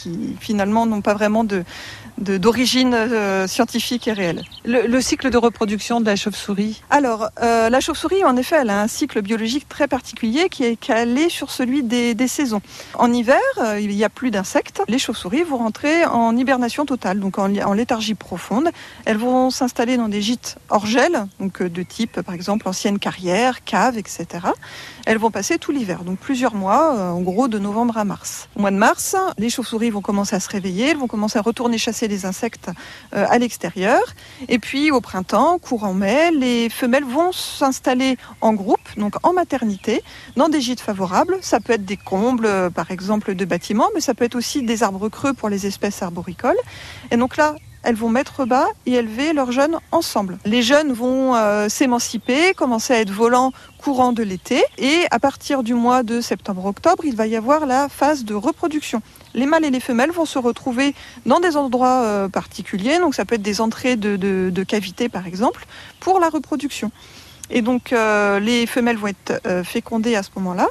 qui finalement n'ont pas vraiment de d'origine euh, scientifique et réelle. Le, cycle de reproduction de la chauve-souris Alors, euh, la chauve-souris, en effet, elle a un cycle biologique très particulier qui est calé sur celui des, des saisons. En hiver, euh, il y a plus d'insectes. Les chauves-souris vont rentrer en hibernation totale, donc en, en léthargie profonde. Elles vont s'installer dans des gîtes hors gel, donc de type, par exemple, ancienne carrière, cave, etc. Elles vont passer tout l'hiver, donc plusieurs mois, en gros de novembre à mars. Au mois de mars, les chauves-souris vont commencer à se réveiller, elles vont commencer à retourner chasser les insectes euh, à l'extérieur. Et puis au printemps, courant mai, les femelles vont s'installer en groupe, donc en maternité, dans des gîtes favorables. Ça peut être des combles, euh, par exemple, de bâtiments, mais ça peut être aussi des arbres creux pour les espèces arboricoles. Et donc là, elles vont mettre bas et élever leurs jeunes ensemble. Les jeunes vont euh, s'émanciper, commencer à être volants courant de l'été et à partir du mois de septembre-octobre, il va y avoir la phase de reproduction. Les mâles et les femelles vont se retrouver dans des endroits euh, particuliers, donc ça peut être des entrées de, cavités par exemple, pour la reproduction. Et donc euh, les femelles vont être fécondées à ce moment-là,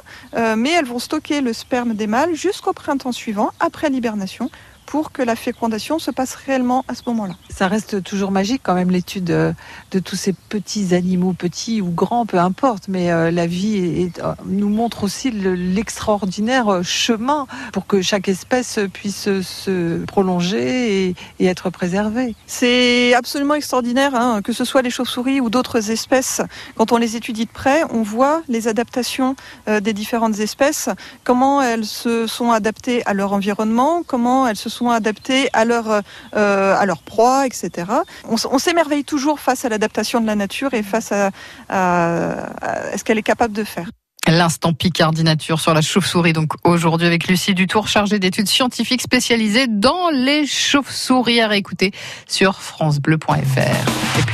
mais elles vont stocker le sperme des mâles jusqu'au printemps suivant, après l'hibernation, pour que la fécondation se passe réellement à ce moment-là. Ça reste toujours magique quand même l'étude euh, de, tous ces petits animaux, petits ou grands, peu importe, mais euh, la vie euh, nous montre aussi l'extraordinaire chemin pour que chaque espèce puisse se prolonger et, être préservée. C'est absolument extraordinaire, hein, que ce soit les chauves-souris ou d'autres espèces. Quand on les étudie de près, on voit les adaptations des différentes espèces, comment elles se sont adaptées à leur environnement, comment elles se sont sont adaptés à leur, euh, proie, etc. On, s'émerveille toujours face à l'adaptation de la nature et face à, ce qu'elle est capable de faire. L'instant Picardie Nature sur la chauve-souris. Donc aujourd'hui avec Lucie Dutour, chargée d'études scientifiques spécialisées dans les chauves-souris à réécouter sur francebleu.fr.